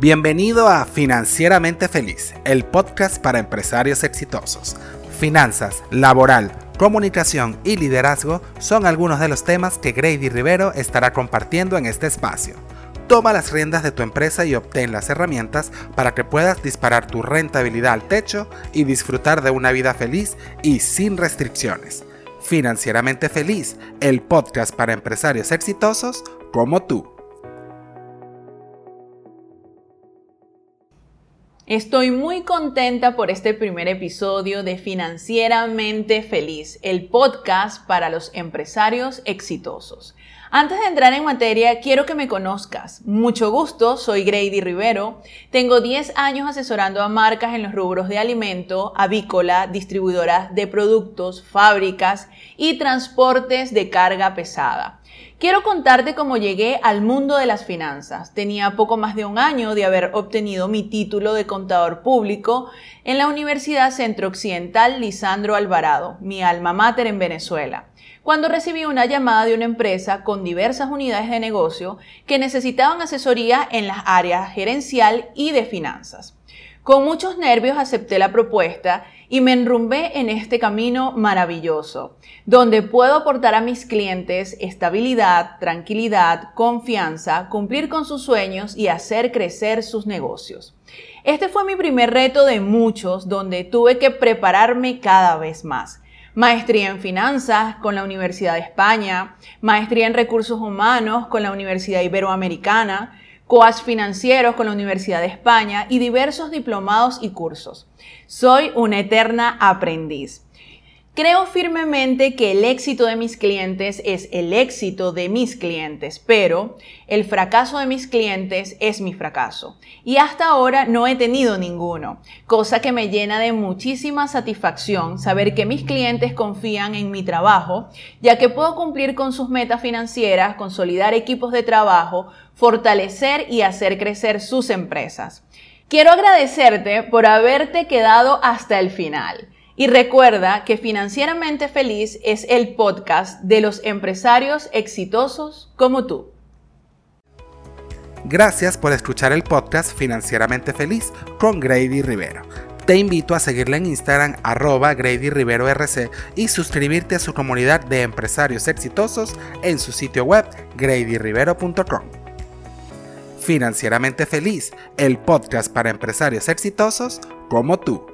Bienvenido a Financieramente Feliz, el podcast para empresarios exitosos. Finanzas, laboral, comunicación y liderazgo son algunos de los temas que Grady Rivero estará compartiendo en este espacio. Toma las riendas de tu empresa y obtén las herramientas para que puedas disparar tu rentabilidad al techo y disfrutar de una vida feliz y sin restricciones. Financieramente Feliz, el podcast para empresarios exitosos como tú. Estoy muy contenta por este primer episodio de Financieramente Feliz, el podcast para los empresarios exitosos. Antes de entrar en materia, quiero que me conozcas. Mucho gusto, soy Grady Rivero. Tengo 10 años asesorando a marcas en los rubros de alimento, avícola, distribuidoras de productos, fábricas y transportes de carga pesada. Quiero contarte cómo llegué al mundo de las finanzas. Tenía poco más de un año de haber obtenido mi título de contador público en la Universidad Centro Occidental Lisandro Alvarado, mi alma mater en Venezuela, cuando recibí una llamada de una empresa con diversas unidades de negocio que necesitaban asesoría en las áreas gerencial y de finanzas. Con muchos nervios acepté la propuesta y me enrumbé en este camino maravilloso, donde puedo aportar a mis clientes estabilidad, tranquilidad, confianza, cumplir con sus sueños y hacer crecer sus negocios. Este fue mi primer reto de muchos, donde tuve que prepararme cada vez más. Maestría en finanzas con la Universidad de España, maestría en recursos humanos con la Universidad Iberoamericana, coach financieros con la Universidad de España y diversos diplomados y cursos. Soy una eterna aprendiz. Creo firmemente que el éxito de mis clientes es el éxito de mis clientes, pero el fracaso de mis clientes es mi fracaso. Y hasta ahora no he tenido ninguno, cosa que me llena de muchísima satisfacción saber que mis clientes confían en mi trabajo, ya que puedo cumplir con sus metas financieras, consolidar equipos de trabajo, fortalecer y hacer crecer sus empresas. Quiero agradecerte por haberte quedado hasta el final. Y recuerda que Financieramente Feliz es el podcast de los empresarios exitosos como tú. Gracias por escuchar el podcast Financieramente Feliz con Grady Rivero. Te invito a seguirle en Instagram arroba Grady Rivero RC y suscribirte a su comunidad de empresarios exitosos en su sitio web gradyrivero.com. Financieramente Feliz, el podcast para empresarios exitosos como tú.